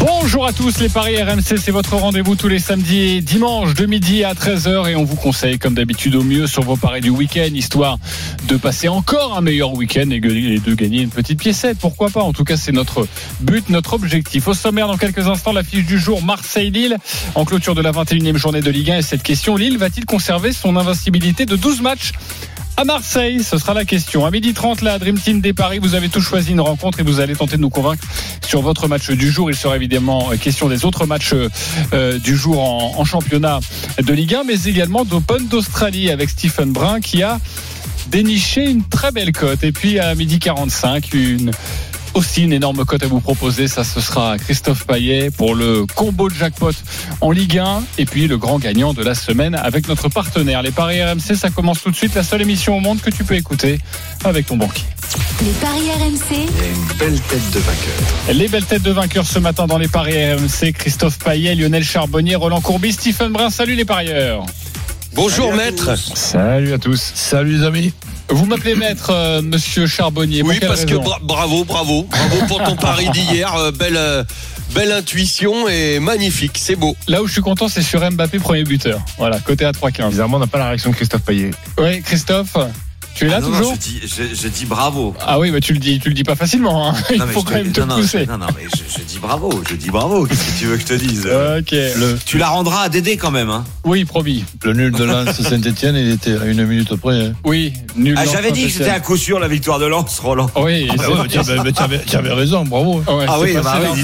Bonjour à tous, les Paris RMC, c'est votre rendez-vous tous les samedis et dimanches de midi à 13h et on vous conseille comme d'habitude au mieux sur vos paris du week-end, histoire de passer encore un meilleur week-end et de gagner une petite piécette. Pourquoi pas? En tout cas, c'est notre but, notre objectif. Au sommaire, dans quelques instants, l'affiche du jour Marseille-Lille en clôture de la 21e journée de Ligue 1 et cette question, Lille va-t-il conserver son invincibilité de 12 matchs? À Marseille Ce sera la question. À midi 30, la Dream Team des Paris, vous avez tous choisi une rencontre et vous allez tenter de nous convaincre sur votre match du jour. Il sera évidemment question des autres matchs euh, du jour en, en, championnat de Ligue 1, mais également d'Open d'Australie avec Stephen Brun qui a déniché une très belle cote. Et puis à midi 45, une aussi une énorme cote à vous proposer. Ça, ce sera Christophe Paillet pour le combo de jackpot en Ligue 1 et puis le grand gagnant de la semaine avec notre partenaire. Les Paris RMC, ça commence tout de suite. La seule émission au monde que tu peux écouter avec ton banquier. Les Paris RMC. Il y a une belle tête de vainqueur. Les belles têtes de vainqueurs ce matin dans les Paris RMC. Christophe Paillet, Lionel Charbonnier, Roland Courbis, Stephen Brun. Salut les parieurs. Bonjour Salut maître. Salut à tous. Salut les amis. Vous m'appelez maître, euh, monsieur Charbonnier. Oui, parce que bra bravo, bravo. Bravo pour ton pari d'hier. Euh, belle, euh, belle intuition et magnifique. C'est beau. Là où je suis content, c'est sur Mbappé, premier buteur. Voilà, côté à 3-15. Bizarrement, on n'a pas la réaction de Christophe Payet. Oui, Christophe tu es là ah non, toujours non, je, dis, je, je, dis, bravo. Ah oui, bah tu le dis, tu le dis pas facilement. Hein. Il non, faut quand même te non, pousser. Non, non, mais je, je, dis bravo. Je dis bravo. Qu'est-ce que tu veux que je te dise? Ok. Le... Tu la rendras à Dédé quand même. Hein oui, promis. Le nul de Lens Saint-Etienne, il était à une minute près. Hein. Oui, nul. Ah, J'avais dit que c'était à coup sûr la victoire de Lens, Roland. Oui, ah, bah tu, avais, raison, bravo. Ouais, ah oui, bah oui,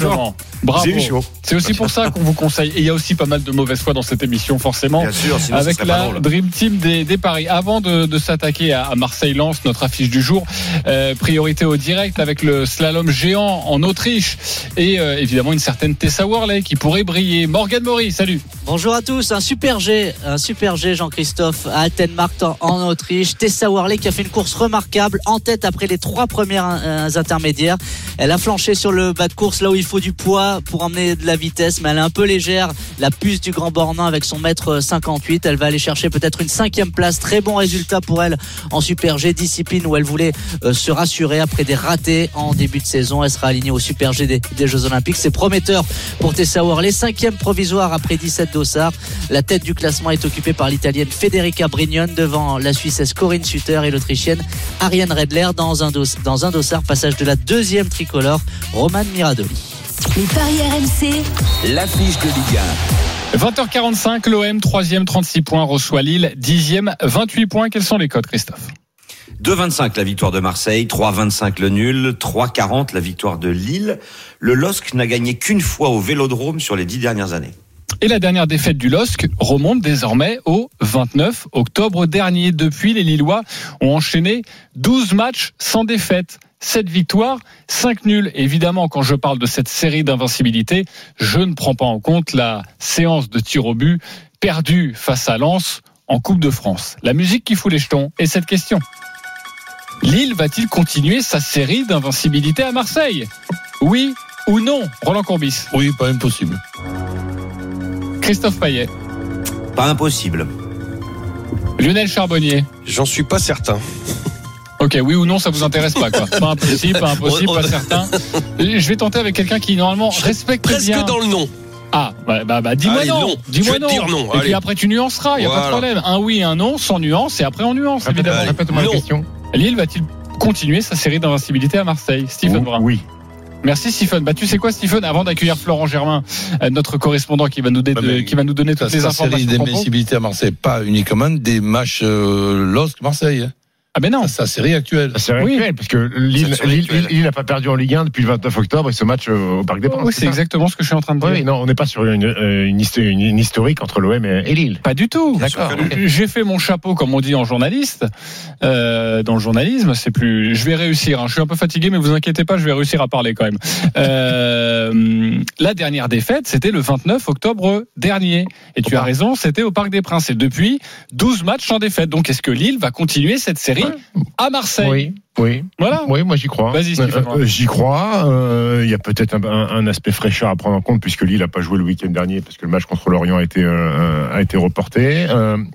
Bravo. C'est aussi pour ça qu'on vous conseille. Et il y a aussi pas mal de mauvaise foi dans cette émission, forcément. Bien sûr, sinon avec la drôle. Dream Team des, des paris. Avant de, de s'attaquer à, à Marseille-Lens, notre affiche du jour, euh, priorité au direct avec le slalom géant en Autriche et euh, évidemment une certaine Tessa Worley qui pourrait briller. Morgan Maury, salut. Bonjour à tous. Un super G, un super G, Jean-Christophe, à Altenmarkt en, Autriche. Tessa Worley qui a fait une course remarquable en tête après les trois premières euh, intermédiaires. Elle a flanché sur le bas de course là où il faut du poids pour emmener de la vitesse, mais elle est un peu légère. La puce du Grand Bornand avec son mètre 58. Elle va aller chercher peut-être une cinquième place. Très bon résultat pour elle en super G, discipline où elle voulait euh, se rassurer après des ratés en début de saison. Elle sera alignée au super G des, des Jeux Olympiques. C'est prometteur pour Tessa Worley. Cinquième provisoire après 17 dossards. La tête du classement est occupée par l'italienne Federica Brignone devant la Suissesse Corinne Sutter et l'autrichienne Ariane Redler dans un, dos, dans un dossard. Passage de la deuxième tricolore, Roman Miradoli. Les Paris RMC. L'affiche de Ligue 1. 20h45, l'OM, 3e, 36 points, reçoit Lille, 10e, 28 points. Quels sont les codes, Christophe? 2,25 la victoire de Marseille, 3,25 le nul, 3,40 la victoire de Lille. Le LOSC n'a gagné qu'une fois au Vélodrome sur les dix dernières années. Et la dernière défaite du LOSC remonte désormais au 29 octobre dernier. Depuis, les Lillois ont enchaîné 12 matchs sans défaite. 7 victoires, 5 nuls. Évidemment, quand je parle de cette série d'invincibilité, je ne prends pas en compte la séance de tir au but perdue face à Lens en Coupe de France. La musique qui fout les jetons est cette question. Lille va-t-il continuer sa série d'invincibilité à Marseille? Oui ou non? Roland Courbis Oui, pas impossible. Christophe Payet Pas impossible. Lionel Charbonnier J'en suis pas certain. Ok, oui ou non, ça vous intéresse pas quoi Pas impossible, pas impossible, pas certain. Je vais tenter avec quelqu'un qui normalement respecte Presque bien. dans le nom. Ah, bah, bah, bah dis-moi non. non. Dis-moi non. non. Et Allez. puis après tu nuanceras, il y a pas de problème. Un oui, un non, sans nuance, et après on nuance évidemment. Allez. Répète-moi la question. Lille va-t-il continuer sa série d'invincibilité à Marseille Stephen Brun. Oui. Merci Stephen. Bah tu sais quoi Stephen, avant d'accueillir Florent Germain, euh, notre correspondant qui va nous, mais qui va nous donner toutes les La série informations. qu'on d'invincibilité à Marseille, pas uniquement des matchs euh, LOSC Marseille. Hein. Ah ben non. C'est la série actuelle. C'est Oui. actuel, parce que Lille C'est n'a pas perdu en Ligue 1 depuis le 29 octobre et ce match euh, au Parc des Princes. Oui, c'est ça exactement ce que je suis en train de dire. Oui, non, on n'est pas sur une, euh, une, une- une historique entre l'OM et, et Lille. Pas du tout. D'accord. J'ai fait mon chapeau, comme on dit en journaliste. Euh, dans le journalisme, c'est plus. Je vais réussir. hein. Je suis un peu fatigué, mais vous inquiétez pas, je vais réussir à parler quand même. Euh, la dernière défaite, c'était le 29 octobre dernier. Et tu as raison, c'était au Parc des Princes. Et depuis, 12 matchs sans défaite. Donc, est-ce que Lille va continuer cette série à Marseille. Oui, oui. Voilà. Oui, moi j'y crois. Vas-y. Euh, euh, j'y crois. Euh, Il y a peut-être un, aspect fraîcheur à prendre en compte puisque Lille n'a pas joué le week-end dernier parce que le match contre l'Orient a été euh, a été reporté.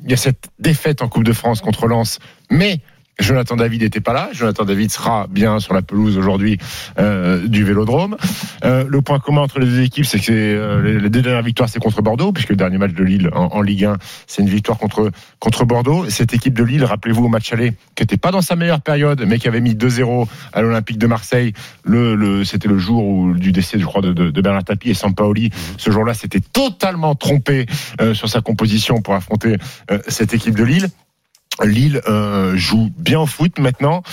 Il y a cette défaite en Coupe de France contre Lens, mais Jonathan David n'était pas là. Jonathan David sera bien sur la pelouse aujourd'hui euh, du Vélodrome. Euh, le point commun entre les deux équipes, c'est que euh, les, deux dernières victoires, c'est contre Bordeaux, puisque le dernier match de Lille en, en Ligue 1, c'est une victoire contre contre Bordeaux. Cette équipe de Lille, rappelez-vous au match aller, qui n'était pas dans sa meilleure période, mais qui avait mis 2-0 à l'Olympique de Marseille. Le, le, c'était le jour où, du décès, je crois, de, de, de Bernard Tapie et Sampaoli. Ce jour-là, s'était totalement trompé euh, sur sa composition pour affronter euh, cette équipe de Lille. Lille euh, joue bien au foot maintenant.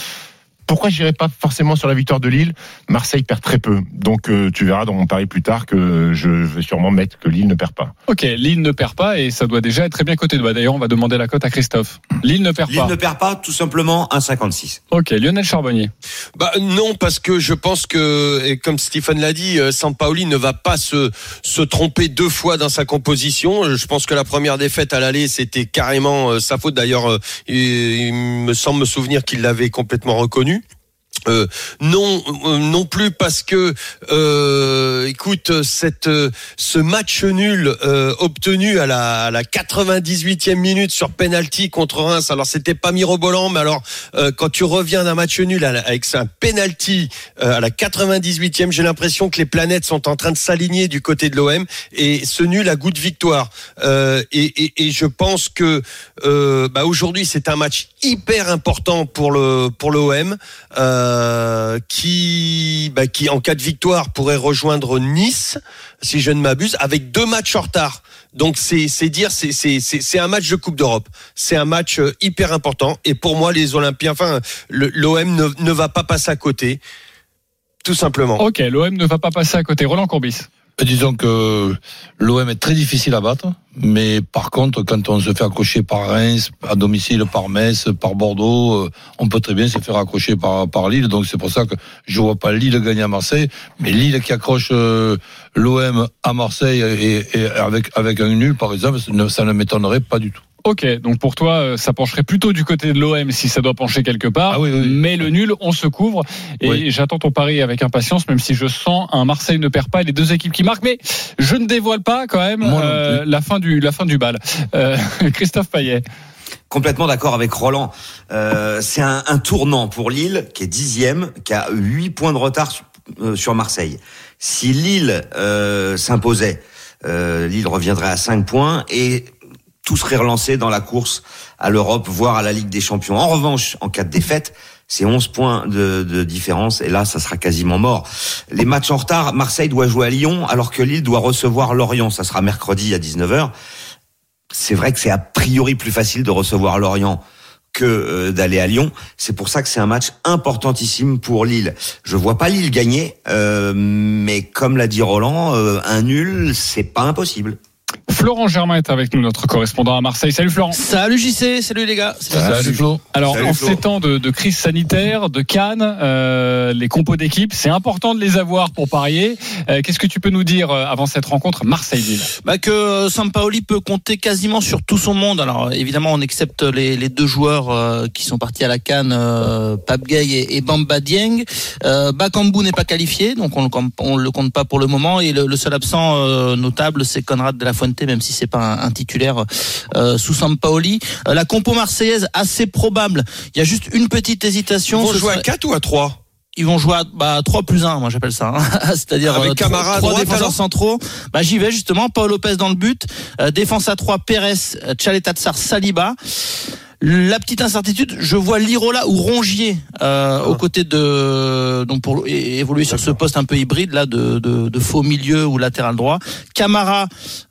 Pourquoi j'irai pas forcément sur la victoire de Lille? Marseille perd très peu. Donc euh, tu verras dans mon pari plus tard que je vais sûrement mettre que Lille ne perd pas. Ok, Lille ne perd pas et ça doit déjà être très bien coté. D'ailleurs, on va demander la cote à Christophe. Lille ne perd Lille pas. ne perd pas, tout simplement 1,56. Ok, Lionel Charbonnier. Bah non, parce que je pense que, et comme Stephen l'a dit, euh, Sampaoli ne va pas se, se tromper deux fois dans sa composition. Euh, Je pense que la première défaite à l'aller, c'était carrément euh, sa faute. D'ailleurs, il, il me semble me souvenir qu'il l'avait complètement reconnu. Euh, non, euh, non plus parce que, euh, écoute, cette, euh, ce match nul euh, obtenu à la, à la 98e minute sur penalty contre Reims. Alors c'était pas mirobolant, mais alors quand tu reviens d'un match nul à avec un penalty à la 98e, j'ai l'impression que les planètes sont en train de s'aligner du côté de l'OM et ce nul a goût de victoire. Et, et, et je pense que bah, aujourd'hui c'est un match hyper important pour le pour l'OM qui bah, qui en cas de victoire pourrait rejoindre Nice si je ne m'abuse avec deux matchs en retard. Donc c'est dire c'est un match de Coupe d'Europe. C'est un match euh, hyper important et pour moi les Olympiens enfin l'OM ne, ne va pas passer à côté. Tout simplement. Ok, l'OM ne va pas passer à côté. Roland Courbis. Disons que l'OM est très difficile à battre, mais par contre, quand on se fait accrocher par Reims, à domicile, par Metz, par Bordeaux, euh, on peut très bien se faire accrocher par, par Lille. Donc c'est pour ça que je vois pas Lille gagner à Marseille, mais Lille qui accroche euh, l'OM à Marseille et, avec, avec un nul, par exemple, ne, ça ne m'étonnerait pas du tout. Ok, donc pour toi, euh, ça pencherait plutôt du côté de l'OM si ça doit pencher quelque part. Ah oui, oui. Mais le nul, on se couvre. Et Oui. j'attends ton pari avec impatience, même si je sens un Marseille ne perd pas et les deux équipes qui marquent. Mais je ne dévoile pas quand même euh, la fin du la fin du bal. Euh, Christophe Payet. Complètement d'accord avec Roland. Euh, c'est un, un tournant pour Lille, qui est dixième, qui a huit points de retard sur, sur Marseille. Si Lille euh, s'imposait, euh, Lille reviendrait à cinq points et tout serait relancé dans la course à l'Europe, voire à la Ligue des Champions. En revanche, en cas de défaite, c'est 11 points de, de différence et là, ça sera quasiment mort. Les matchs en retard, Marseille doit jouer à Lyon alors que Lille doit recevoir Lorient. Ça sera mercredi à 19h. C'est vrai que c'est a priori plus facile de recevoir Lorient que euh, d'aller à Lyon. C'est pour ça que c'est un match importantissime pour Lille. Je vois pas Lille gagner, euh, mais comme l'a dit Roland, euh, un nul, c'est pas impossible. Florent Germain est avec nous, notre correspondant à Marseille. Salut Florent. Salut JC, salut les gars. Salut Flo. Alors, Salut, en Flo. ces temps de, de crise sanitaire, de Cannes, euh, les compos d'équipe, c'est important de les avoir pour parier. Euh, Qu'est-ce que tu peux nous dire euh, avant cette rencontre Marseille-Lille? Bah que Sampaoli peut compter quasiment sur tout son monde. Alors évidemment, on accepte les, les deux joueurs euh, qui sont partis à la Cannes, euh, Pape Gay et, et Bamba Dieng. Euh, Bakambu n'est pas qualifié, donc on le compte, on le compte pas pour le moment. Et le, le seul absent euh, notable, c'est Conrad de la Fuente, même si c'est pas un, un titulaire euh, sous Sampaoli. Euh, la compo marseillaise assez probable. Il y a juste une petite Ils hésitation. vont ce jouer à serait- 4 ou à 3 Ils vont jouer à bah, 3 plus 1, moi j'appelle ça. hein. C'est-à-dire Avec euh, trois- Camara à trois droite, défenseurs alors? centraux. Bah, J'y vais justement. Paul Lopez dans le but. Euh, défense à 3, Pérez, euh, Tchaletatsar, Saliba. La petite incertitude, je vois Lirola ou Rongier euh, aux côtés de donc pour évoluer sur ce poste un peu hybride là de, de, de faux milieu ou latéral droit. Camara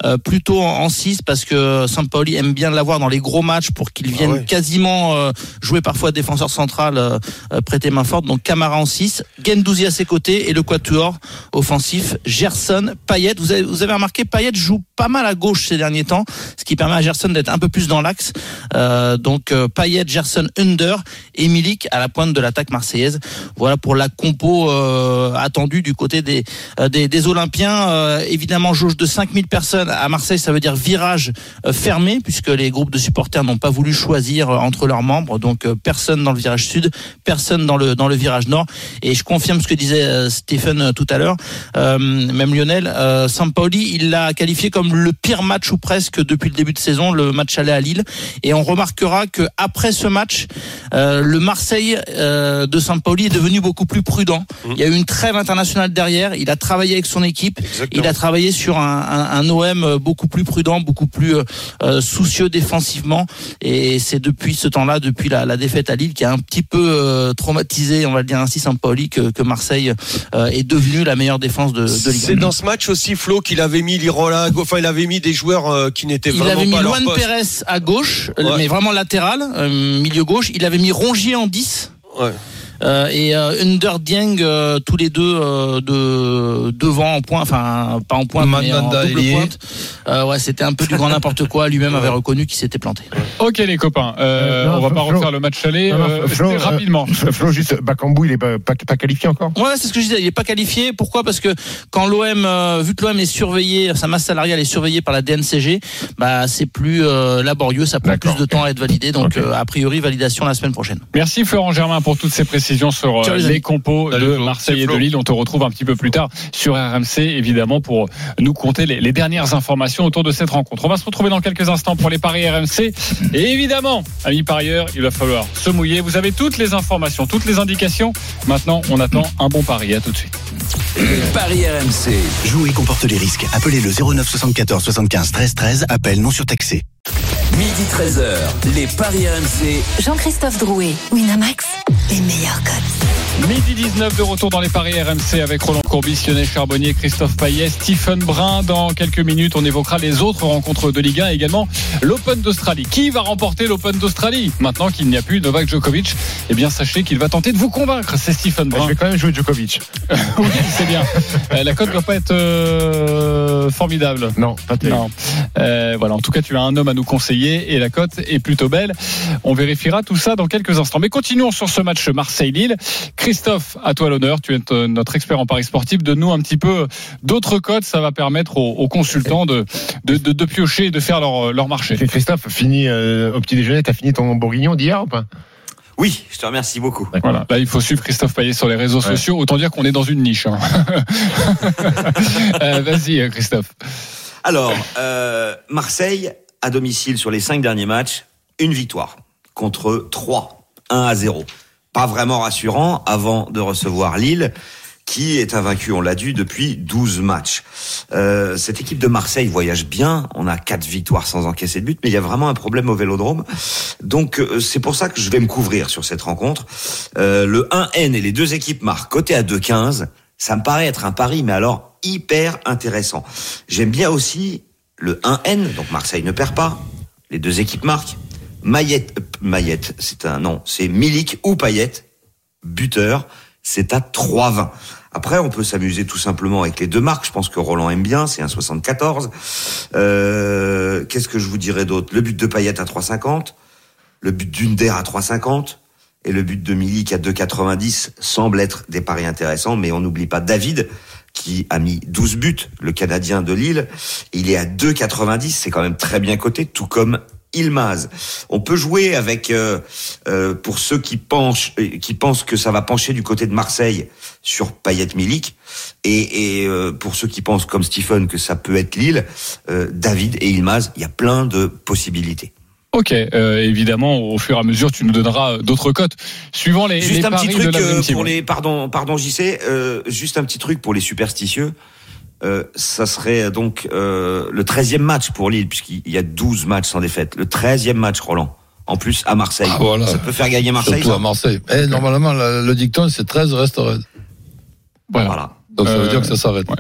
euh, plutôt en 6 parce que Sampaoli aime bien l'avoir dans les gros matchs pour qu'il vienne ouais. quasiment euh, jouer parfois défenseur central euh, prêter main forte. Donc Camara en 6, Gendouzi à ses côtés et le quatuor offensif Gerson, Payet. Vous avez, vous avez remarqué Payet joue pas mal à gauche ces derniers temps, ce qui permet à Gerson d'être un peu plus dans l'axe. Euh, donc donc euh, Payet, Gerson, Under et Milik à la pointe de l'attaque marseillaise. Voilà pour la compo euh, attendue du côté des, euh, des, des Olympiens. Euh, évidemment, jauge de 5000 personnes à Marseille, ça veut dire virage euh, fermé puisque les groupes de supporters n'ont pas voulu choisir entre leurs membres. Donc personne dans le virage sud, personne dans le, dans le virage nord. Et je confirme ce que disait Stephen tout à l'heure, euh, même Lionel, Sampaoli, il l'a qualifié comme le pire match ou presque depuis le début de saison, le match aller à Lille. Et on remarquera que après ce match, euh, le Marseille euh, de Sampaoli est devenu beaucoup plus prudent. Il y a eu une trêve internationale derrière. Il a travaillé avec son équipe. Il a travaillé sur un, un, un OM beaucoup plus prudent, beaucoup plus euh, euh, soucieux défensivement. Et c'est depuis ce temps-là, depuis la, la défaite à Lille, qui a un petit peu euh, traumatisé, on va le dire ainsi, Sampaoli, que, que Marseille euh, est devenu la meilleure défense de, de Ligue 1. C'est dans ce match aussi, Flo, qu'il avait mis Lirola, enfin, il avait mis des joueurs euh, qui n'étaient Il vraiment avait mis pas à leur Luan poste. Pérez à gauche, euh, Ouais. mais vraiment latéral, euh, milieu gauche. Il avait mis Rongier en 10. Ouais. Euh, et euh, Under Dieng euh, tous les deux euh, de devant en point enfin pas en point mais en double pointe euh, ouais c'était un peu du grand n'importe quoi lui-même avait reconnu qu'il s'était planté Ok les copains, non, on va pas Flo- refaire le match aller. Euh, Flo, c'était rapidement. Flo, juste, Bakambu, il est pas, pas, pas qualifié encore Ouais, c'est ce que je disais. Il est pas qualifié. Pourquoi? Parce que quand l'OM, euh, vu que l'OM est surveillé, sa masse salariale est surveillée par la DNCG, bah c'est plus euh, laborieux, ça prend plus de temps à être validé. Donc euh, a priori validation la semaine prochaine. Merci Florent Germain pour toutes ces précisions sur euh, Ciao, les compos Salut, de. Marseille et de. Lille. On te retrouve un petit peu plus tard sur RMC, évidemment, pour nous compter les, les dernières informations autour de cette rencontre. On va se retrouver dans quelques instants pour les paris RMC. Et évidemment, amis parieurs, il va falloir se mouiller. Vous avez toutes les informations, toutes les indications. Maintenant, on attend un bon pari. À tout de suite. Paris RMC. Jouer comporte les risques. Appelez le 09 74 75 13 13. Appel non surtaxé. Midi 13h. Les Paris RMC. Jean-Christophe Drouet, Winamax, les meilleurs codes. Midi 19 de retour dans les paris RMC avec Roland Courbis, Lionel Charbonnier, Christophe Payet, Stephen Brun. Dans quelques minutes, on évoquera les autres rencontres de Ligue 1 et également l'Open d'Australie. Qui va remporter l'Open d'Australie? Maintenant qu'il n'y a plus Novak Djokovic, eh bien sachez qu'il va tenter de vous convaincre. C'est Stephen Je Brun. vais quand même jouer Djokovic. oui, c'est bien. Euh, La cote ne doit pas être euh, formidable. Non, pas terrible. Non. Euh, voilà. En tout cas, tu as un homme à nous conseiller et la cote est plutôt belle. On vérifiera tout ça dans quelques instants. Mais continuons sur ce match Marseille-Lille. Christophe, à toi l'honneur. Tu es notre expert en paris sportif. De nous un petit peu d'autres cotes. Ça va permettre aux, aux consultants de, de, de, de piocher et de faire leur, leur marché. Christophe, fini euh, au petit déjeuner, t'as fini ton bourguignon d'hier ou pas? Oui, je te remercie beaucoup. Voilà. Là, il faut suivre Christophe Payet sur les réseaux Ouais. sociaux. Autant dire qu'on est dans une niche. hein. Euh, Vas-y, Christophe. Alors, euh, Marseille, à domicile sur les cinq derniers matchs, une victoire contre 3, 1 à 0. Pas vraiment rassurant avant de recevoir Lille, qui est invaincu, on l'a dit, depuis 12 matchs. Euh, cette équipe de Marseille voyage bien, on a quatre victoires sans encaisser de but, mais il y a vraiment un problème au Vélodrome. Donc euh, c'est pour ça que je vais me couvrir sur cette rencontre. Euh, le 1N et les deux équipes marquent côté à 2,15, ça me paraît être un pari, mais alors hyper intéressant. J'aime bien aussi le 1N, donc Marseille ne perd pas, les deux équipes marquent. Maillette, euh, Maillette, c'est un nom, c'est Milik ou Payet, buteur, c'est à 3,20. Après, on peut s'amuser tout simplement avec les deux marques. Je pense que Roland aime bien, c'est un 74. Euh, Qu'est-ce que je vous dirais d'autre? Le but de Payet à 3,50, le but d'Under à 3,50 et le but de Milik à 2,90 semble être des paris intéressants, mais on n'oublie pas David qui a mis 12 buts, le Canadien de Lille. Il est à 2,90, c'est quand même très bien coté, tout comme Ilmaz. On peut jouer avec, euh, euh, pour ceux qui pensent, euh, qui pensent que ça va pencher du côté de Marseille sur Payet Milik, et, pour ceux qui pensent comme Stephen que ça peut être Lille, David et Ilmaz, il y a plein de possibilités. Ok, euh, évidemment, au fur et à mesure, tu nous donneras euh, d'autres cotes suivant les, Juste les un paris petit de truc la euh, pour les pardon pardon JC euh, juste un petit truc pour les superstitieux euh, ça serait donc euh, le 13e match pour Lille puisqu'il y a 12 matchs sans défaite le 13e match Roland en plus à Marseille Ah, voilà. ça peut faire gagner Marseille Surtout ça à Marseille. Eh, normalement, la- le dicton, c'est 13 reste raide. Voilà. voilà Donc ça veut Euh, dire que ça s'arrête. ouais.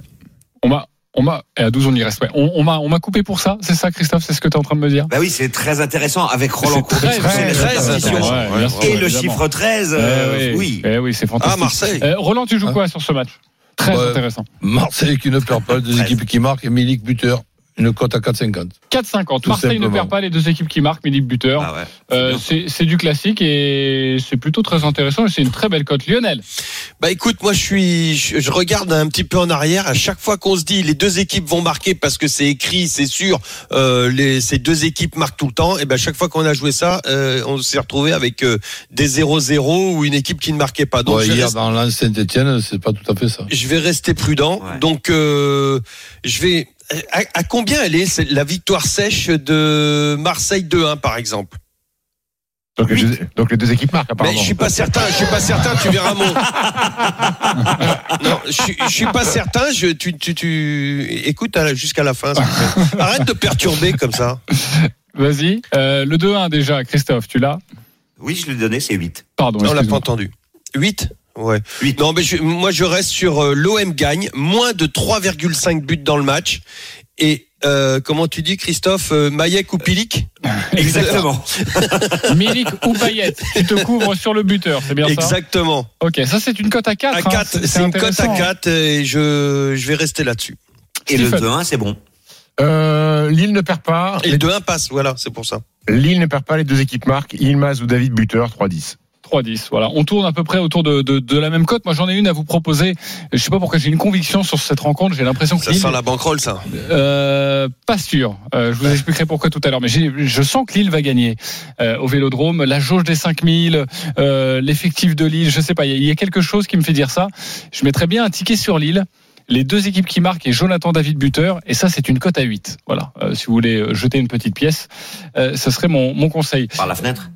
On m'a, on m'a, et à 12 on y reste. Ouais. On, on m'a, on m'a coupé pour ça. C'est ça, Christophe, c'est ce que tu es en train de me dire? bah oui c'est très intéressant avec Roland Courbis, très. Ouais, et le chiffre 13 Eh euh, oui Eh oui, c'est fantastique. Ah, Marseille. Euh, Roland, tu joues Ah. quoi sur ce match? Très Bah, intéressant. Marseille qui ne perd pas, deux 13. équipes qui marquent et Milik buteur. Une cote à 4,50. 4,50. Tout Marseille ne perd pas les deux équipes qui marquent, mais buteur. Ah ouais. Euh, c'est c'est du classique et c'est plutôt très intéressant et c'est une très belle cote. Lionel, Bah écoute, moi je suis, je, je regarde un petit peu en arrière. À chaque fois qu'on se dit les deux équipes vont marquer parce que c'est écrit, c'est sûr, euh, les, ces deux équipes marquent tout le temps. Et ben chaque fois qu'on a joué ça, euh, on s'est retrouvé avec euh, des 0-0 ou une équipe qui ne marquait pas. Donc Ouais, je, vais hier, rester- dans l'Anse Saint-Etienne, c'est pas tout à fait ça. je vais rester prudent. Ouais. Donc euh, je vais. À, à combien elle est la victoire sèche de Marseille 2-1 par exemple Donc, les deux, donc les deux équipes marquent Mais apparemment. je suis pas certain, je suis pas certain, tu verras mon. Non, je, suis- je suis pas certain, je, tu, tu, tu, écoute jusqu'à la fin. Arrête de perturber comme ça. vas-y. Euh, le 2-1 déjà, Christophe, tu l'as Oui, je l'ai donné, c'est 8. Pardon, On l'a pas entendu. 8 Ouais. Non, mais je- moi je reste sur euh, l'OM gagne, moins de 3,5 buts dans le match. Et euh, comment tu dis, Christophe, euh, Maïek ou Pilik Exactement. Milik ou Payet, tu te couvres sur le buteur, c'est bien ça? Exactement. Ok, ça c'est une cote à 4. À 4, c'est une cote à 4 et je, je vais rester là-dessus. Et le Stephen. 2-1, c'est bon. Euh, Lille ne perd pas. Et le 2-1 passe, voilà, c'est pour ça. Lille ne perd pas, les deux équipes marquent. Ilmaz ou David buteur, 3-10. 3-10. Voilà. On tourne à peu près autour de, de, de la même cote. Moi, j'en ai une à vous proposer. Je sais pas pourquoi j'ai une conviction sur cette rencontre. J'ai l'impression que Ça Lille, sent la banquerolle, ça. euh, pas sûr. Euh, je vous expliquerai pourquoi tout à l'heure. Mais je sens que Lille va gagner euh, au Vélodrome. La jauge des 5000, euh, l'effectif de Lille. Je sais pas. Il y, y a quelque chose qui me fait dire ça. Je mettrais bien un ticket sur Lille. Les deux équipes qui marquent et Jonathan David buteur. Et ça, c'est une cote à 8. Voilà. Euh, si vous voulez jeter une petite pièce, euh, ce serait mon, mon conseil. Par la fenêtre.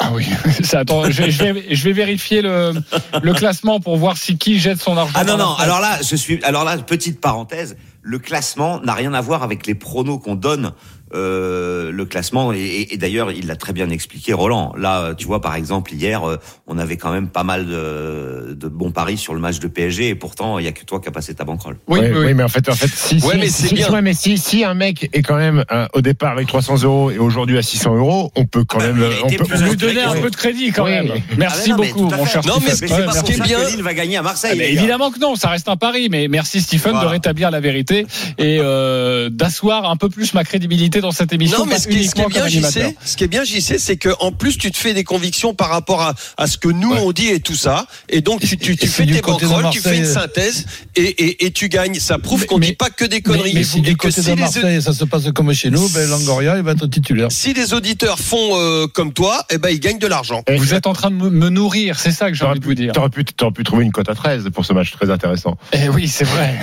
Ah oui, ça, attends, je, vais- je vais, je vais vérifier le, le classement pour voir si qui jette son argent. Ah non, non, alors là, je suis. Alors là, petite parenthèse, le classement n'a rien à voir avec les pronos qu'on donne. Euh, le classement. Et, et- et d'ailleurs il l'a très bien expliqué Roland. Là tu vois par exemple hier euh, on avait quand même pas mal de, de bons paris sur le match de PSG et pourtant il y a que toi qui a passé ta banquerolle Oui, oui, oui, mais en fait, en fait, si, Ouais, si, mais c'est si- bien. ouais, mais si, si un mec est quand même euh, au départ avec 300 euros et aujourd'hui à 600 euros, on peut quand bah, même, on peut, lui donner un peu de crédit quand Oui. même. Merci Ah, non, mais beaucoup, mon cher Non, mais c'est pas ce pour qui est ça bien- que Lille va gagner à Marseille Ah, mais évidemment que non, ça reste un pari, mais merci Stephen de rétablir la vérité et euh, d'asseoir un peu plus ma crédibilité dans cette émission. Non, mais ce qui, ce qui est bien, sais, ce qui est bien, j'y sais, c'est que en plus tu te fais des convictions par rapport à, à ce que nous Ouais. on dit et tout ça, et donc tu, tu, tu fais du tes banquerolles, tu fais une synthèse et, et, et tu gagnes. Ça prouve qu'on mais- dit pas que des conneries. Mais si et du que côté si de les, Marseille, ça se passe comme chez nous, ben Longoria, il va être titulaire. si les auditeurs font euh, comme toi, eh ben ils gagnent de l'argent. Et- Vous êtes en train de me, nourrir, c'est ça que j'ai T'aurais envie de vous pu, dire. t'aurais pu, t'aurais pu trouver une cote à 13 pour ce match très intéressant. Eh oui, c'est vrai.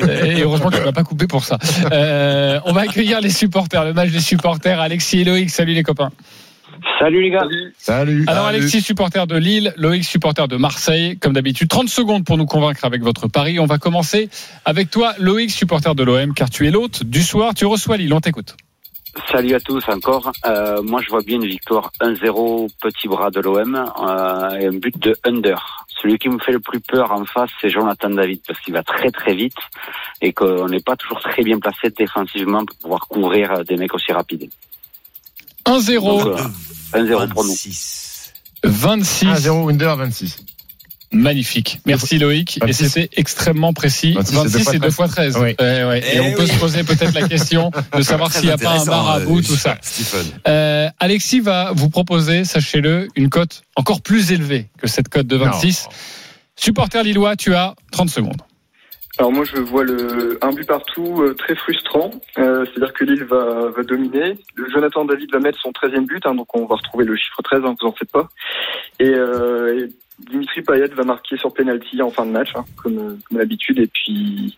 Et heureusement que tu m'as pas coupé pour ça. Euh, on va accueillir les supporters, le match des supporters. Alexis et Loïc, salut les copains. Salut les gars. Salut. Alors Salut. Alexis, supporter de Lille, Loïc, supporter de Marseille, comme d'habitude. 30 secondes pour nous convaincre avec votre pari. On va commencer avec toi, Loïc, supporter de l'OM, car tu es l'hôte du soir. Tu reçois Lille, on t'écoute. Salut à tous encore. Euh, moi je vois bien une victoire 1-0 petit bras de l'OM euh, et un but de under. Celui qui me fait le plus peur en face, c'est Jonathan David parce qu'il va très très vite et qu'on n'est pas toujours très bien placé défensivement pour pouvoir couvrir euh, des mecs aussi rapides. 1-0, Donc, euh, 1-0 pour nous. 26. 26. 1-0 under 26. Magnifique. Merci Loïc. Et 26. c'était extrêmement précis. 26, 26, c'est c'est 2 deux fois 13. Oui. Ouais, ouais. Et Eh on peut se poser peut-être la question de savoir s'il n'y a pas un marabout, euh, tout ça. Euh, Alexis va vous proposer, sachez-le, une cote encore plus élevée que cette cote de 26. Supporter lillois, tu as 30 secondes. Alors moi je vois le un but partout euh, très frustrant. Euh, C'est-à-dire que Lille va, va dominer. Le Jonathan David va mettre son 13e but, hein, donc on va retrouver le chiffre 13, hein, vous en faites pas. Et, euh, et Dimitri Payet va marquer sur penalty en fin de match, hein, comme, euh, comme d'habitude. Et puis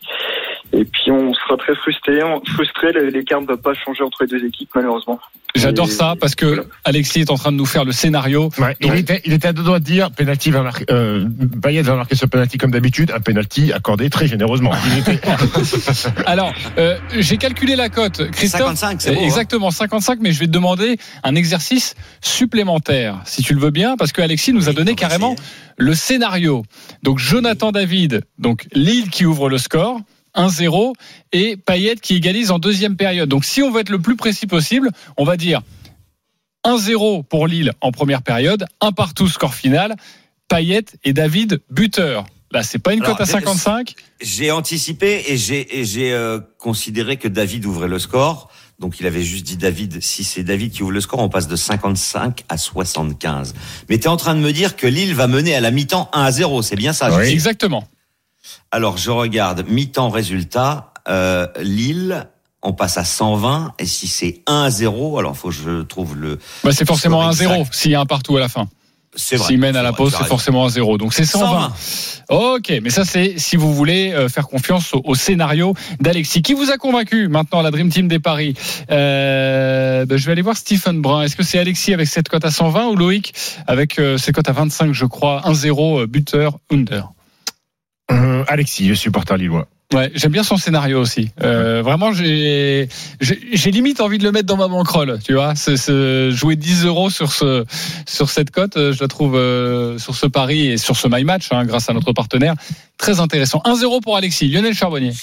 et puis on sera très frustré. On- Frustré, les- l'écart ne va pas changer entre les deux équipes malheureusement. J'adore Et- ça parce que. Alexis est en train de nous faire le scénario. Ouais, il, était, il était à deux doigts de dire penalty va marquer, euh, Payet va marquer ce penalty comme d'habitude, un penalty accordé très généreusement. Alors, euh, j'ai calculé la cote. Christophe, 55, c'est beau, hein. exactement 55, mais je vais te demander un exercice supplémentaire, si tu le veux bien, parce que Alexis nous a donné carrément essayer. le scénario. Donc Jonathan David, donc Lille qui ouvre le score. 1-0 et Payet qui égalise en deuxième période. Donc si on veut être le plus précis possible, on va dire 1-0 pour Lille en première période, un partout score final, Payet et David buteur. Là, c'est pas une cote à 55. J'ai anticipé et j'ai euh, considéré que David ouvrait le score. Donc il avait juste dit David, si c'est David qui ouvre le score, on passe de 55 à 75. Mais tu es en train de me dire que Lille va mener à la mi-temps 1 à 0, c'est bien ça Oui. Exactement. Alors je regarde mi-temps résultat, euh, Lille, on passe à 120 et si c'est 1 à 0, alors faut que je trouve le Bah, c'est forcément un score 0 exact. s'il y a un partout à la fin. S'il mène à la pause, c'est forcément un 0. Donc c'est 120. Ok, mais ça c'est si vous voulez euh, faire confiance au, au scénario d'Alexis. Qui vous a convaincu maintenant la Dream Team des paris? Euh, ben, Je vais aller voir Stephen Brun. Est-ce que c'est Alexis avec cette cote à 120 ou Loïc avec euh, cette cote à 25 je crois? 1-0 euh, buteur under Euh, Alexis, le supporter lillois. Ouais, j'aime bien son scénario aussi. Euh, vraiment, j'ai limite envie de le mettre dans ma bankroll. Tu vois, jouer 10 euros sur ce sur cette cote, euh, je la trouve euh, sur ce pari et sur ce my match, hein, grâce à notre partenaire, très intéressant. 1-0 pour Alexis. Lionel Charbonnier.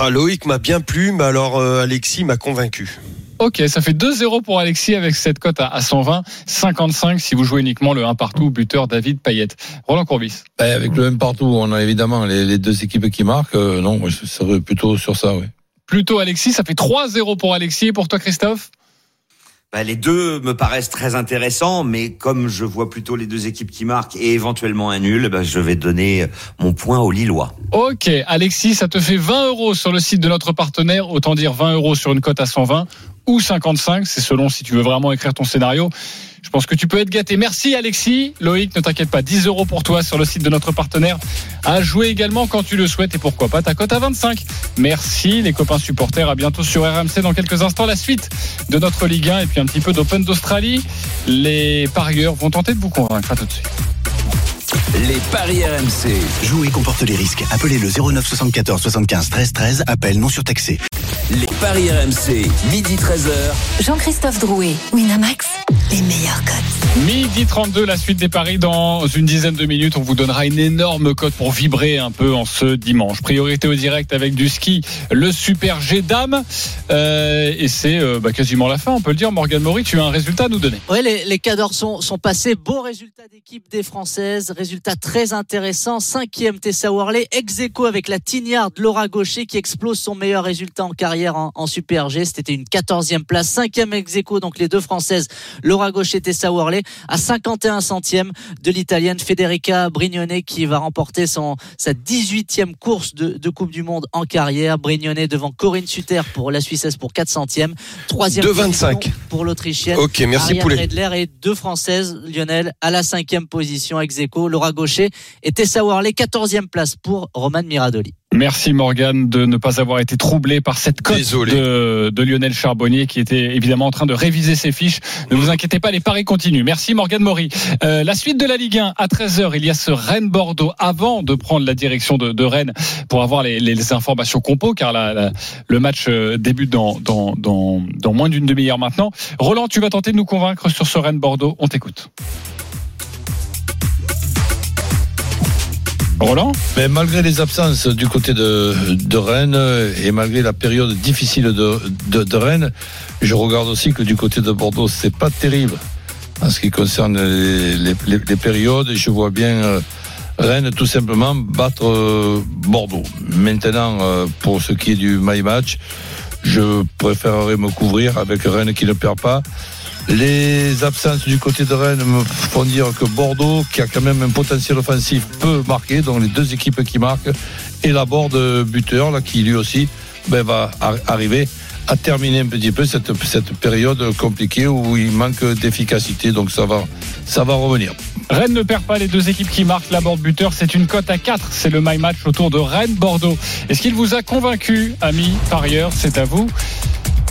Ah, Loïc m'a bien plu, mais alors euh, Alexis m'a convaincu. Ok, ça fait 2-0 pour Alexis avec cette cote à, à 120, 55 si vous jouez uniquement le 1 partout, buteur David Payet. Roland Courbis. Ben, avec le même partout, on a évidemment les, les deux équipes qui marquent. Euh, non, je serais plutôt sur ça, oui. Plutôt Alexis, ça fait 3-0 pour Alexis et pour toi Christophe? Bah, les deux me paraissent très intéressants, mais comme je vois plutôt les deux équipes qui marquent et éventuellement un nul, bah, je vais donner mon point aux Lillois. Ok, Alexis, ça te fait 20 euros sur le site de notre partenaire, autant dire 20 euros sur une cote à 120 ou 55, c'est selon si tu veux vraiment écrire ton scénario. Je pense que tu peux être gâté. Merci Alexis. Loïc, ne t'inquiète pas, 10 euros pour toi sur le site de notre partenaire. À jouer également quand tu le souhaites et pourquoi pas ta cote à 25. Merci les copains supporters. À bientôt sur RMC dans quelques instants. La suite de notre Ligue 1 et puis un petit peu d'Open d'Australie. Les parieurs vont tenter de vous convaincre. À tout de suite. Les paris RMC. Jouer comporte les risques. Appelez le 09 74 75 13 13. Appel non surtaxé. Les paris RMC. Midi 13h. Jean-Christophe Drouet, Winamax, les meilleurs codes. Midi 32, la suite des paris dans une dizaine de minutes. On vous donnera une énorme cote pour vibrer un peu en ce dimanche. Priorité au direct avec du ski, le Super G Dame. Euh, et c'est euh, bah, quasiment la fin, on peut le dire. Morgan Maury, tu as un résultat à nous donner. Ouais, les, les cadors sont, sont passés. Beau résultat d'équipe des Françaises. Résultat très intéressant. Cinquième Tessa Worley. Ex aequo avec la Tignard de Laura Gaucher qui explose son meilleur résultat en carrière en, en Super G. C'était une quatorzième place. Cinquième ex aequo, donc les deux Françaises, Laura Gaucher, Tessa Worley, à 51 centièmes de l'Italienne Federica Brignone qui va remporter son, sa 18e course de, de Coupe du Monde en carrière. Brignone devant Corinne Suter pour la Suissesse pour 4 centièmes. Troisième 2,25. position pour l'Autrichienne. Ok, merci Ariane Poulet. Redler et deux Françaises, Lionel, à la cinquième position, ex aequo, Laura Gaucher et Tessa Worley, quatorzième place pour Roman Miradoli. Merci Morgan de ne pas avoir été troublé par cette cote de, de Lionel Charbonnier qui était évidemment en train de réviser ses fiches. Ne vous inquiétez pas, les paris continuent. Merci Morgan Maury. Euh, la suite de la Ligue 1 à 13h, il y a ce Rennes-Bordeaux avant de prendre la direction de, de Rennes pour avoir les, les informations compo car la- la- le match euh, débute dans, dans, dans, dans moins d'une demi-heure maintenant. Roland, tu vas tenter de nous convaincre sur ce Rennes-Bordeaux. On t'écoute. Mais malgré les absences du côté de, de Rennes et malgré la période difficile de, de, Rennes, je regarde aussi que du côté de Bordeaux, c'est pas terrible en ce qui concerne les, les, les- périodes. Je vois bien euh, Rennes tout simplement battre euh, Bordeaux. Maintenant, euh, pour ce qui est du my match, je préférerais me couvrir avec Rennes qui ne perd pas. Les absences du côté de Rennes me font dire que Bordeaux, qui a quand même un potentiel offensif, peut marquer. Donc les deux équipes qui marquent. Et la de buteur, qui lui aussi ben, va ar- arriver à terminer un petit peu cette, période compliquée où il manque d'efficacité. Donc ça va, revenir. Rennes ne perd pas les deux équipes qui marquent la bord buteur. C'est une cote à 4. C'est le my match autour de Rennes-Bordeaux. Est-ce qu'il vous a convaincu, ami parieur C'est à vous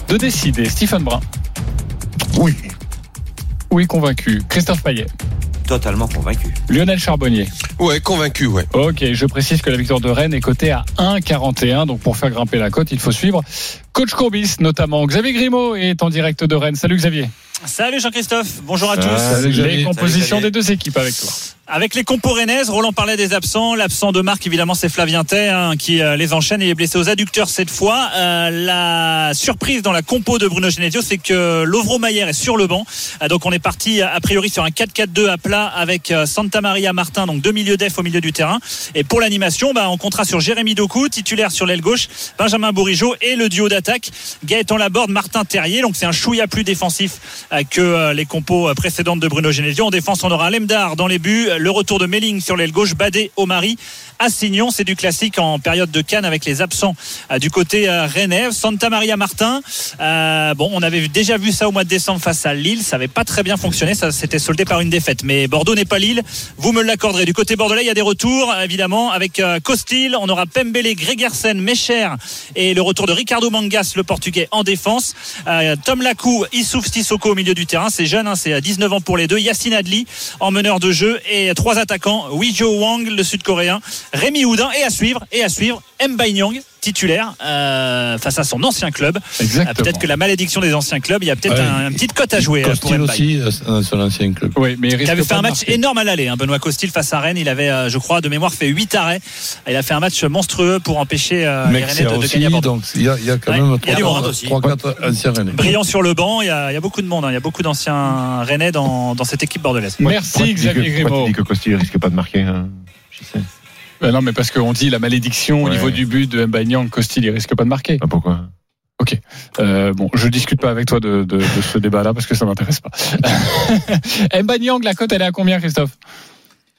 de décider. Stephen Brun. Oui. Oui, convaincu. Christophe Payet. Totalement convaincu. Lionel Charbonnier. Ouais, convaincu, ouais. Ok, je précise que la victoire de Rennes est cotée à 1,41. Donc pour faire grimper la cote, il faut suivre Coach Courbis notamment. Xavier Grimaud est en direct de Rennes. Salut Xavier. Salut Jean-Christophe, bonjour à Salut, tous. Les compositions des deux équipes avec toi. Avec les compos rennaises, Roland parlait des absents. L'absent de Marc, évidemment, c'est Flavien Tay hein, qui euh, les enchaîne. Il est blessé aux adducteurs cette fois. Euh, la surprise dans la compo de Bruno Genesio, c'est que Lovro Mayer est sur le banc. Euh, donc on est parti a priori sur un 4-4-2 à plat avec Santa Maria Martin, donc deux milieux def au milieu du terrain. Et pour l'animation, bah, on comptera sur Jérémy Doku, titulaire sur l'aile gauche, Benjamin Bourigeau et le duo d'attaque Gaëtan Laborde, Martin Terrier. Donc c'est un chouïa plus défensif que les compos précédentes de Bruno Genesio. En défense, on aura Lemdar dans les buts, le retour de Melling sur l'aile gauche, Badé, Omari, Assignon. C'est du classique en période de Cannes avec les absents euh, du côté euh, rennais. Santa Maria Martin. euh, bon, on avait déjà vu ça au mois de décembre face à Lille. Ça n'avait pas très bien fonctionné. Ça s'était soldé par une défaite. Mais Bordeaux n'est pas Lille. Vous me l'accorderez. Du côté bordelais, il y a des retours, évidemment, avec euh, Costil. On aura Pembele, Gregersen, Mecher et le retour de Ricardo Mangas, le portugais, en défense. Tom Lacou, Issouf Sissoko au milieu du terrain. C'est jeune, hein, c'est à 19 ans pour les deux. Yacine Adli en meneur de jeu et trois attaquants. Wijo Wang, le sud-coréen. Rémi Houdin et à suivre, et à suivre, Nyang titulaire euh, face à son ancien club. Exactement. Euh, peut-être que la malédiction des anciens clubs, il y a peut-être Ouais. un, une petite cote à jouer euh, pour Costil Mbaye. aussi, euh, son ancien club. Oui, mais il avait fait un match marquer. énorme à l'aller. Hein. Benoît Costil face à Rennes, il avait, euh, je crois, de mémoire fait 8 arrêts. Il a fait un match monstrueux pour empêcher euh, les c'est de, de gagner à Bordeaux. donc il y a, il y a quand Ouais, même il y a du monde aussi. 3-4 anciens Rennais. Brillant sur le banc, il y a, il y a beaucoup de monde. hein. Il y a beaucoup d'anciens Rennais dans, dans cette équipe bordelaise. Merci Xavier Grimaud. tu dis que Costil risque pas de marquer hein Je sais. Ben non, mais parce qu'on dit la malédiction au Ouais. niveau du but de Mbanyang, Costil, il risque pas de marquer. Bah, pourquoi? Euh, bon, je discute pas avec toi de, de, de ce débat-là parce que ça m'intéresse pas. Mbanyang, la cote, elle est à combien, Christophe?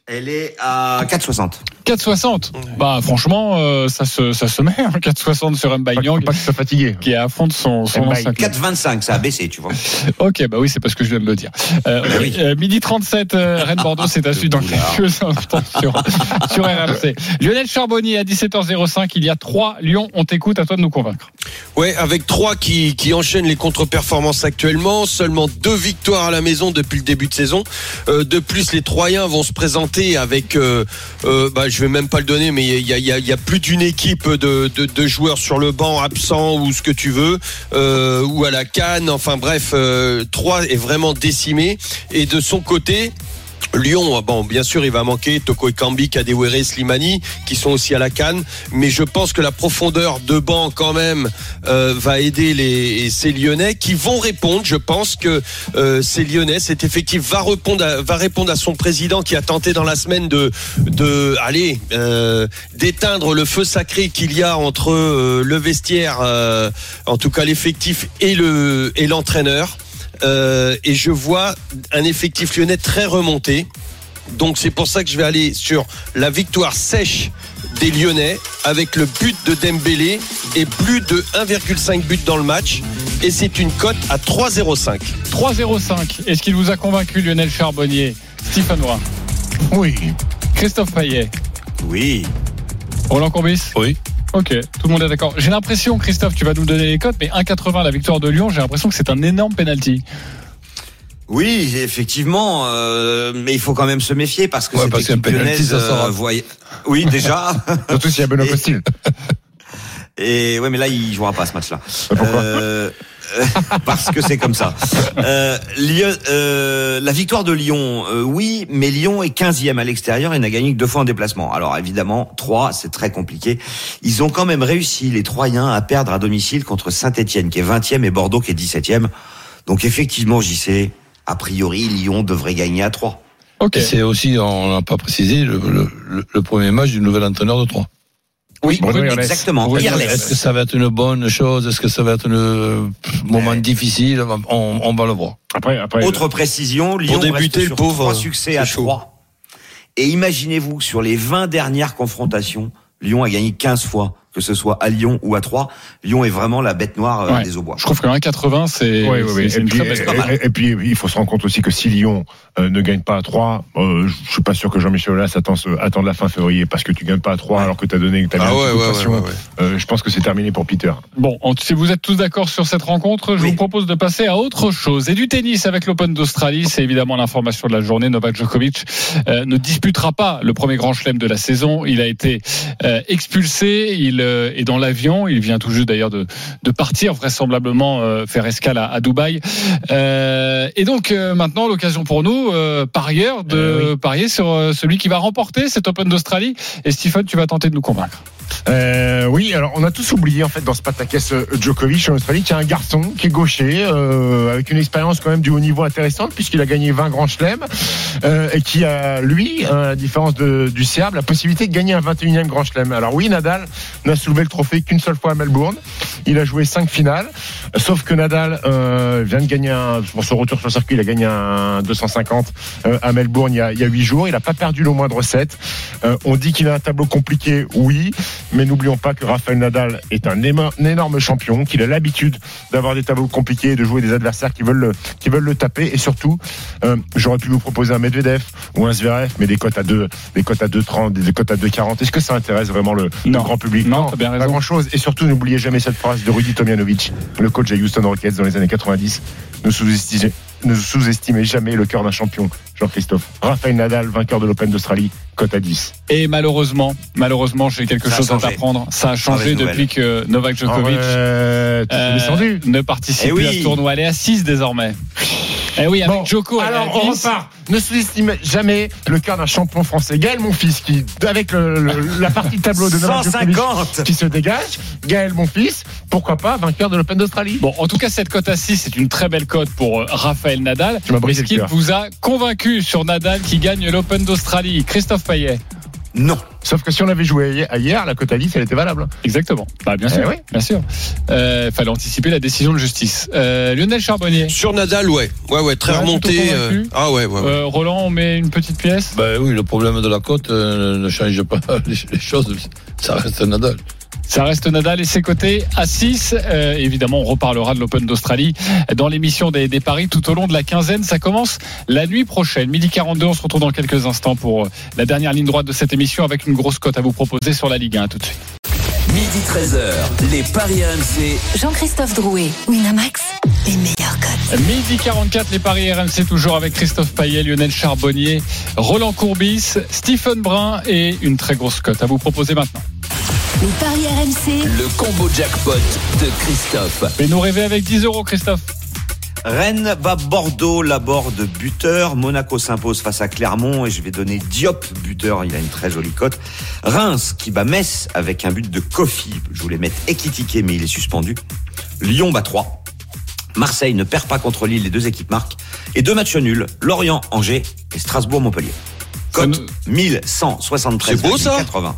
Elle est à 4,60. 4,60. Bah, franchement, euh, ça se, ça se met, hein, 4,60 sur Pas, Mbanyang, faut pas qu'il soit fatigué. qui est à fond de son, son Mbaye. ancien club. 4,25, ça a baissé, tu vois. Ok, bah oui, c'est parce que je viens de le dire. Euh, Bah oui. euh, midi 37, euh, Rennes-Bordeaux, c'est à suivre dans quelques instants sur, sur RMC. Lionel Charbonnier à 17h05, il y a trois Lyon, on t'écoute, à toi de nous convaincre. Ouais, avec trois qui, qui enchaînent les contre-performances actuellement, seulement deux victoires à la maison depuis le début de saison. Euh, de plus, les Troyens vont se présenter avec, euh, euh, bah, je vais même pas le donner, mais il y a, plus d'une équipe de, joueurs sur le banc, absents ou ce que tu veux, euh, ou à la canne. Enfin bref, euh, Troyes est vraiment décimé. Et de son côté, Lyon, bon, bien sûr, il va manquer Toko Ekambi, Kadewere, Slimani, qui sont aussi à la canne. Mais je pense que la profondeur de banc, quand même, euh, va aider les, ces Lyonnais qui vont répondre. Je pense que euh, ces Lyonnais, cet effectif va répondre, à, va répondre à son président qui a tenté dans la semaine de, de aller euh, d'éteindre le feu sacré qu'il y a entre le vestiaire, en tout cas l'effectif et le et l'entraîneur. Euh, et je vois un effectif lyonnais très remonté. Donc c'est pour ça que je vais aller sur la victoire sèche des Lyonnais avec le but de Dembélé et plus de 1,5 but dans le match. Et c'est une cote à 3,05. 3-0-5. Est-ce qu'il vous a convaincu, Lionel Charbonnier Stéphane Roy Oui. Christophe Payet? Oui. Roland Courbis? Oui. Ok, tout le monde est d'accord. J'ai l'impression, Christophe, tu vas nous donner les cotes, mais 1,80 la victoire de Lyon, j'ai l'impression que c'est un énorme penalty. Oui, effectivement, euh, mais il faut quand même se méfier parce que Ouais, cette parce équipe penalty, lyonnaise, ça sera- euh, voyait- Oui, déjà. Surtout s'il y a Benoît Et- Costil. Et ouais, mais là, il jouera pas ce match-là. Pourquoi? Euh, Parce que c'est comme ça. Euh, Lyon- euh, la victoire de Lyon, euh, oui, mais Lyon est 15e à l'extérieur et n'a gagné que deux fois en déplacement. Alors évidemment, 3, c'est très compliqué. Ils ont quand même réussi, les Troyens, à perdre à domicile contre Saint-Etienne, qui est 20e, et Bordeaux, qui est 17e. Donc effectivement, j'y sais, a priori, Lyon devrait gagner à 3. Ok. Et c'est aussi, on n'a pas précisé, le, le- le- le premier match du nouvel entraîneur de Troyes. Oui, exactement. Est-ce que ça va être une bonne chose? Est-ce que ça va être un euh, moment difficile? On, on va le voir. Après, après. Autre précision, Lyon débuter, reste le sur pauvre, trois succès à chaud. 3. Et imaginez-vous que sur les 20 dernières confrontations, Lyon a gagné 15 fois, que ce soit à Lyon ou à 3. Lyon est vraiment la bête noire euh, Ouais. des Aubois. Je trouve que 1,80, c'est oui. c'est Et une puis, très belle cote. et- et- et puis, il faut se rendre compte aussi que si Lyon euh, ne gagne pas à 3, euh, je suis pas sûr que Jean-Michel Aulas attend, la fin février parce que tu gagnes pas à 3 alors que tu as donné que as Ah ouais, ouais, ouais, ouais, ouais. Euh, je pense que c'est terminé pour Peter. Bon, en- si vous êtes tous d'accord sur cette rencontre, je Oui. vous propose de passer à autre chose. Et du tennis avec l'Open d'Australie, c'est évidemment l'information de la journée. Novak Djokovic euh, ne disputera pas le premier grand chelem de la saison. Il a été euh, expulsé. Il est dans l'avion. Il vient tout juste d'ailleurs de, de partir vraisemblablement euh, faire escale à, à Dubaï. Euh, et donc euh, maintenant l'occasion pour nous, euh, parieurs, de parier sur euh, celui qui va remporter cet Open d'Australie. Et Stephen, tu vas tenter de nous convaincre. Euh, oui, alors on a tous oublié en fait dans ce pataquès euh, Djokovic en Australie qu'il y a un garçon qui est gaucher euh, avec une expérience quand même du haut niveau intéressante puisqu'il a gagné 20 grands chelems euh, et qui a lui, à la différence de, du Serbe, la possibilité de gagner un 21e grand chelem. Alors oui, Nadal n'a soulevé le trophée qu'une seule fois à Melbourne. Il a joué cinq finales, sauf que Nadal euh, vient de gagner un, pour son retour sur le circuit, il a gagné un 250 euh, à Melbourne il y a il y a huit jours. Il n'a pas perdu le moindre set. Euh, on dit qu'il a un tableau compliqué, oui, mais n'oublions pas que Rafael Nadal est un, énorme champion, qu'il a l'habitude d'avoir des tableaux compliqués et de jouer des adversaires qui veulent le, qui veulent le taper. Et surtout, euh, j'aurais pu vous proposer un Medvedev ou un Zverev, mais des cotes à 2, des cotes à 2,30, des, des cotes à 2,40. Est-ce que ça intéresse vraiment le, le grand public? Non, t'as bien pas raison. grand chose. Et surtout, n'oubliez jamais cette phrase de Rudy Tomjanovic, le coach à Houston Rockets dans les années 90. Ne sous-estimez, ne sous-estimez jamais le cœur d'un champion, Jean-Christophe. Rafael Nadal, vainqueur de l'Open d'Australie, cote à 10. Et malheureusement, malheureusement, j'ai quelque Ça a chose à changé. t'apprendre. Ça a changé Mauvaise depuis que Novak Djokovic Ah ouais, tu t'es descendu. ne participe Eh plus oui. à ce tournoi. Elle est à 6 désormais. Eh oui, avec Bon, est alors on 10. repart. Ne sous-estimez jamais le cœur d'un champion français. Gaël, mon fils, qui, avec le- le- la partie tableau de Novak Djokovic 150. qui se dégage, Gaël, mon fils, pourquoi pas vainqueur de l'Open d'Australie? Bon, en tout cas, cette cote à 6, c'est une très belle cote pour euh, Raphaël Nadal. Tu m'as brisé le cœur. vous a convaincu sur Nadal qui gagne l'Open d'Australie? Christophe Payet Non. Sauf que si on avait joué hier, la cote à 10, elle était valable. Exactement. Bah, bien Eh sûr. oui. Bien sûr. Euh, fallait anticiper la décision de justice. Euh, Lionel Charbonnier. Sur Nadal, ouais. Ouais, ouais, très Ouais, remonté. euh. Ah ouais, ouais. ouais. Euh, Roland, on met une petite pièce Ben oui, le problème de la cote euh, ne change pas les, les choses. Ça reste Nadal. Ça reste Nadal et ses côtés à 6. Euh, évidemment, on reparlera de l'Open d'Australie dans l'émission des, des paris tout au long de la quinzaine. Ça commence la nuit prochaine, midi 42. On se retrouve dans quelques instants pour euh, la dernière ligne droite de cette émission avec une grosse cote à vous proposer sur la Ligue 1. À tout de suite. Midi 13h, les Paris RMC. Jean-Christophe Drouet, Winamax, les meilleurs codes. Midi 44, les paris RMC toujours avec Christophe Payet, Lionel Charbonnier, Roland Courbis, Stephen Brun et une très grosse cote à vous proposer maintenant. Les paris RMC, Le combo jackpot de Christophe. Et nous rêver avec 10 euros, Christophe. Rennes bat Bordeaux, Laborde buteur. Monaco s'impose face à Clermont et je vais donner Diop buteur. Il a une très jolie cote. Reims qui bat Metz avec un but de Kofi. Je voulais mettre Ekitike mais il est suspendu. Lyon bat 3. Marseille ne perd pas contre Lille. Les deux équipes marquent. Et deux matchs nuls. Lorient, Angers et Strasbourg-Montpellier. Cote 1173. C'est beau, ça 80.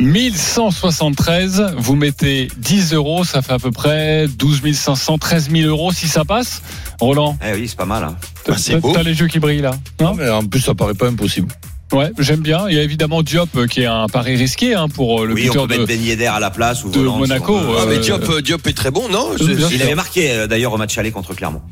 1173, vous mettez 10 euros, ça fait à peu près 12 500, 13 000 euros si ça passe. Roland, Eh oui, c'est pas mal. Hein. Bah, c'est t'as beau. t'as les yeux qui brillent là. Non? Mais en plus, ça paraît pas impossible. ouais, j'aime bien. Il y a évidemment Diop euh, qui est un pari risqué hein, pour euh, le oui, on buteur peut de. mettre Ben Yedder à la place ou de Monaco, on veut. Ah, mais euh, Diop, euh, Diop est très bon, non? Je-. Il avait marqué euh, d'ailleurs au match aller contre Clermont.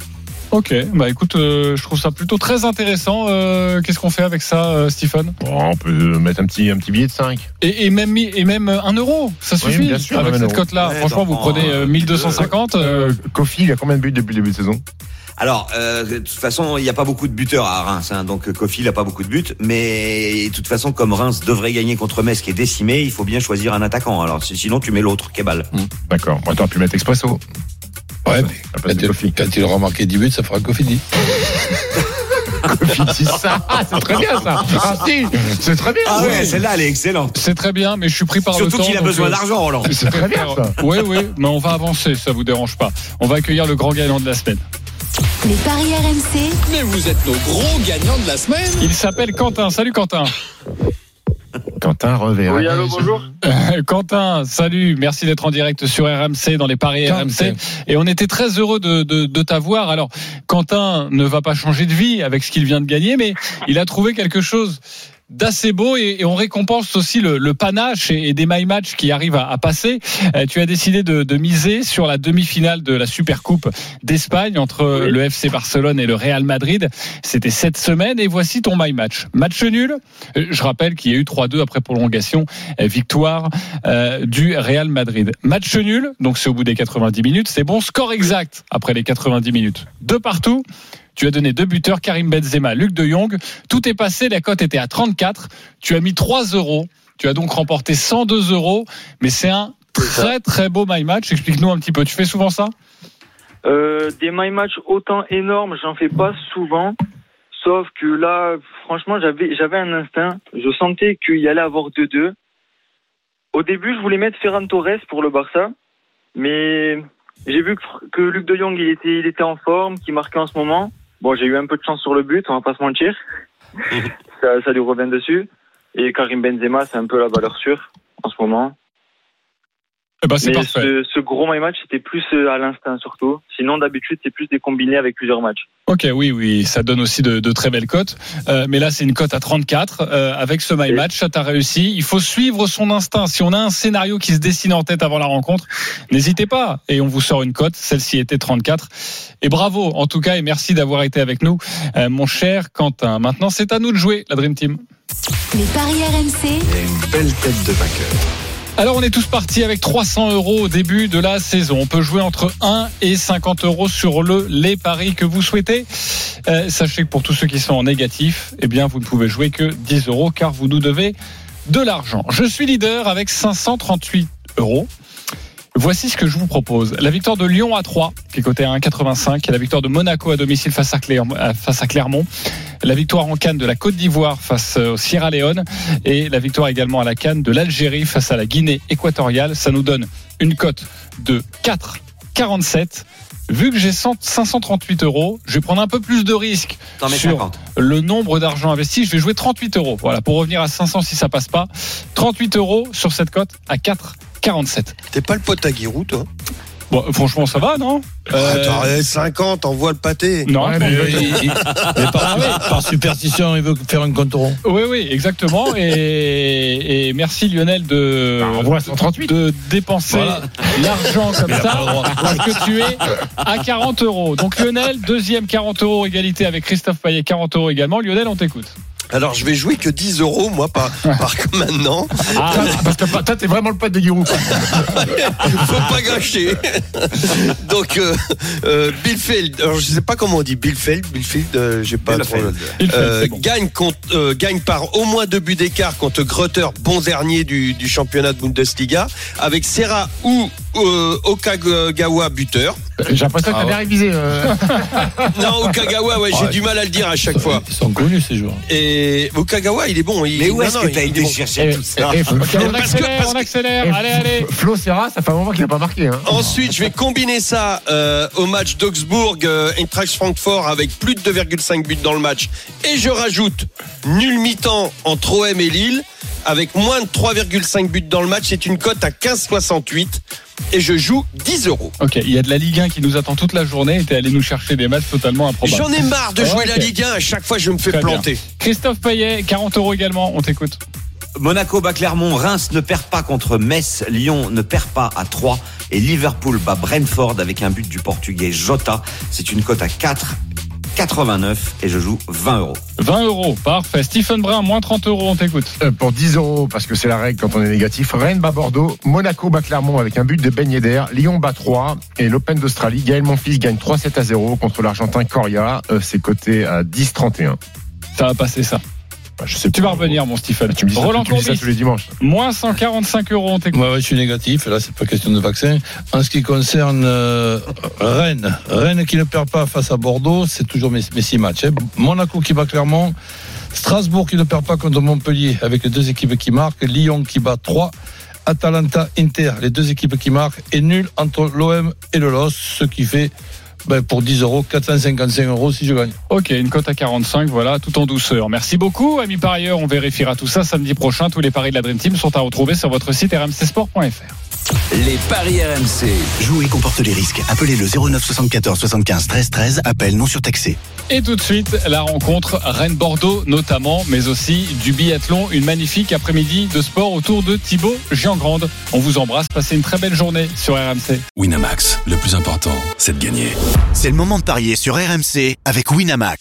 Ok, bah écoute, euh, je trouve ça plutôt très intéressant. Euh, Qu'est-ce qu'on fait avec ça, euh, Stephen Bon, on peut mettre un petit, un petit billet de 5. et, et même et même euh, un euro, ça Oui, suffit bien sûr, avec cette cote-là. Ouais, Franchement, vous prenez euh, euh, 1250. euh, Euh, Kofi, il a combien de buts depuis le début de saison? Alors, euh, de toute façon, il n'y a pas beaucoup de buteurs à Reims, hein, donc euh, Kofi n'a pas beaucoup de buts, mais de toute façon, comme Reims devrait gagner contre Metz qui est décimé, il faut bien choisir un attaquant. Alors, si- sinon, tu mets l'autre, Kebal. D'accord. Bon, t'aurais pu mettre Expresso. Ouais, mais quand, il, quand il aura marqué 10 buts, ça fera Kofi 10. Kofi, c'est ça. Ah, c'est très bien ça. Ah si, c'est très bien. Ah ouais, celle-là, elle est excellente. C'est très bien, mais je suis pris par Surtout le temps. qu'il a besoin euh, d'argent, Roland. C'est très bien ça. Oui, oui, mais on va avancer, ça vous dérange pas. On va accueillir le grand gagnant de la semaine. les paris RMC, Mais vous êtes nos gros gagnants de la semaine. Il s'appelle Quentin. Salut Quentin. Quentin. Oui, allô, bonjour. Quentin, salut. Merci d'être en direct sur RMC dans les paris Quentin. RMC. Et on était très heureux de, de, de t'avoir. Alors, Quentin ne va pas changer de vie avec ce qu'il vient de gagner, mais il a trouvé quelque chose d'assez beau et, et on récompense aussi le, le panache et, et des my match qui arrivent à, à passer. Euh, tu as décidé de, de miser sur la demi-finale de la Supercoupe d'Espagne entre le FC Barcelone et le Real Madrid. C'était cette semaine et voici ton my match. Match nul. Euh, Je rappelle qu'il y a eu 3-2 après prolongation. Euh, Victoire euh, du Real Madrid. Match nul, donc c'est au bout des 90 minutes. C'est bon. Score exact après les 90 minutes. Deux partout. Tu as donné deux buteurs, Karim Benzema, Luc de Jong. Tout est passé, la cote était à 34. Tu as mis 3 euros. Tu as donc remporté 102 euros, mais c'est un très très beau my match. Explique-nous un petit peu. Tu fais souvent ça? Euh, des my match autant énormes, j'en fais pas souvent. Sauf que là, franchement, j'avais j'avais un instinct. Je sentais qu'il y allait avoir 2-2. Au début, je voulais mettre Ferran Torres pour le Barça, mais j'ai vu que, que Luc de Jong il était il était en forme, qu'il marquait en ce moment. Bon, j'ai eu un peu de chance sur le but, on va pas se mentir. ça, ça lui revient dessus. Et Karim Benzema, c'est un peu la valeur sûre en ce moment. Eh ben, c'est Mais parfait. ce, ce gros my match, c'était plus euh, à l'instinct surtout. Sinon, d'habitude, c'est plus des combinés avec plusieurs matchs. Ok, oui, oui, ça donne aussi de, de très belles cotes. Euh, mais là, c'est une cote à 34. Euh, avec ce my match, ça t'a réussi. Il faut suivre son instinct. Si on a un scénario qui se dessine en tête avant la rencontre, n'hésitez pas. Et on vous sort une cote. Celle-ci était 34. Et bravo, en tout cas, et merci d'avoir été avec nous, euh, mon cher Quentin. Maintenant, c'est à nous de jouer, la Dream Team. Les paris RMC. une belle tête de vainqueur. Alors on est tous partis avec 300 euros au début de la saison. On peut jouer entre 1 et 50 euros sur le les paris que vous souhaitez. Euh, sachez que pour tous ceux qui sont en négatif, eh bien vous ne pouvez jouer que 10 euros car vous nous devez de l'argent. Je suis leader avec 538 euros. Voici ce que je vous propose. La victoire de Lyon à 3, qui est cotée à 1,85, et la victoire de Monaco à domicile face à, Clermont, euh, face à Clermont. La victoire en Cannes de la Côte d'Ivoire face euh, au Sierra Leone. Et la victoire également à la Cannes de l'Algérie face à la Guinée équatoriale. Ça nous donne une cote de 4,47. Vu que j'ai 100 538 euros, je vais prendre un peu plus de risques sur 50. le nombre d'argent investi. Je vais jouer 38 euros. Voilà, pour revenir à 500 si ça passe pas. 38 euros sur cette cote à 4,47. T'es pas le pote à Giroud, toi Bon, franchement, ça va, non Euh, Attends, eh, 50, envoie le pâté. Non, Ouais, mais il- il- il- mais par, par superstition, il veut faire un compte rond. Oui, oui, exactement. Et, et merci Lionel de, Bah, on voit 138. de dépenser Voilà. l'argent comme ça parce que tu es à 40 euros. Donc Lionel, deuxième 40 euros égalité avec Christophe Payet, 40 euros également. Lionel, on t'écoute. Alors, je vais jouer que 10 euros, moi, par, par maintenant. Ah, Parce que toi, t'es vraiment le pote de Giroud. quoi. Faut pas gâcher. Donc, euh, euh, Billfield, alors je sais pas comment on dit Billfield, Billfield, euh, j'ai pas trop. Euh, bon. gagne, contre, euh, gagne par au moins deux buts d'écart contre Grutter, bon dernier du, du championnat de Bundesliga, avec Serra ou euh, Okagawa buteur. J'ai l'impression que Ah t'as bien ouais. révisé. euh. Non, Okagawa, ouais, j'ai Ouais. du mal à le dire à chaque fois. Ils sont connus, ces joueurs. Et Okagawa, il est bon. Il, Mais où est-ce que t'as été chercher Et- tout ça et- Ok, on accélère, on que- accélère. Allez, allez. Flo Serra, ça fait un moment qu'il n'a pas marqué. Hein. Ensuite, je vais combiner ça euh, au match d'Augsbourg, euh, Eintracht Francfort avec plus de 2,5 buts dans le match. Et je rajoute nul mi-temps entre OM et Lille avec moins de 3,5 buts dans le match. C'est une cote à 15,68 et je joue 10 euros. Ok, il y a de la Ligue 1 qui nous attend toute la journée et t'es allé nous chercher des matchs totalement improbables. J'en ai marre de jouer la Ligue 1. À chaque fois, je me fais Très bien. planter. Christophe Payet, 40 euros également. On t'écoute. Monaco bat Clermont, Reims ne perd pas contre Metz, Lyon ne perd pas à 3 et Liverpool bat Brentford avec un but du portugais Jota. C'est une cote à 4,89 et je joue 20 euros. 20 euros, parfait. Stephen Brun, moins 30 euros. On t'écoute. Euh, Pour 10 euros, parce que c'est la règle quand on est négatif. Rennes bat Bordeaux, Monaco bat Clermont avec un but de Ben Yedder, Lyon bat 3 et l'Open d'Australie, Gaël Monfils gagne 3-7 à 0 contre l'Argentin Coria. Euh, c'est coté à 10-31. Ça va passer ça. Je sais Tu vas revenir, mon Stephen. Tu me dis ça, Roland tu me dis ça tous les dimanches. moins 145 euros. On t'écoute. Moi, ouais, je suis négatif. Là, c'est pas question de vaccin. En ce qui concerne euh, Rennes, Rennes qui ne perd pas face à Bordeaux, c'est toujours mes, mes six matchs. hein. Monaco qui bat Clermont, Strasbourg qui ne perd pas contre Montpellier avec les deux équipes qui marquent, Lyon qui bat 3, Atalanta, Inter, les deux équipes qui marquent, et nul entre l'OM et le LOS, ce qui fait ben, pour 10 euros, 455 euros si je gagne. Ok, une cote à 45, voilà, tout en douceur. Merci beaucoup, amis parieurs. On vérifiera tout ça samedi prochain. Tous les paris de la Dream Team sont à retrouver sur votre site rmcsport.fr. Les paris RMC. Jouer comporte les risques. Appelez le 09 74 75 13 13. Appel non surtaxé. Et tout de suite, la rencontre Rennes-Bordeaux notamment, mais aussi du biathlon. Une magnifique après-midi de sport autour de Thibaut Giangrande. On vous embrasse, passez une très belle journée sur RMC. Winamax, le plus important, c'est de gagner. C'est le moment de parier sur RMC avec Winamax.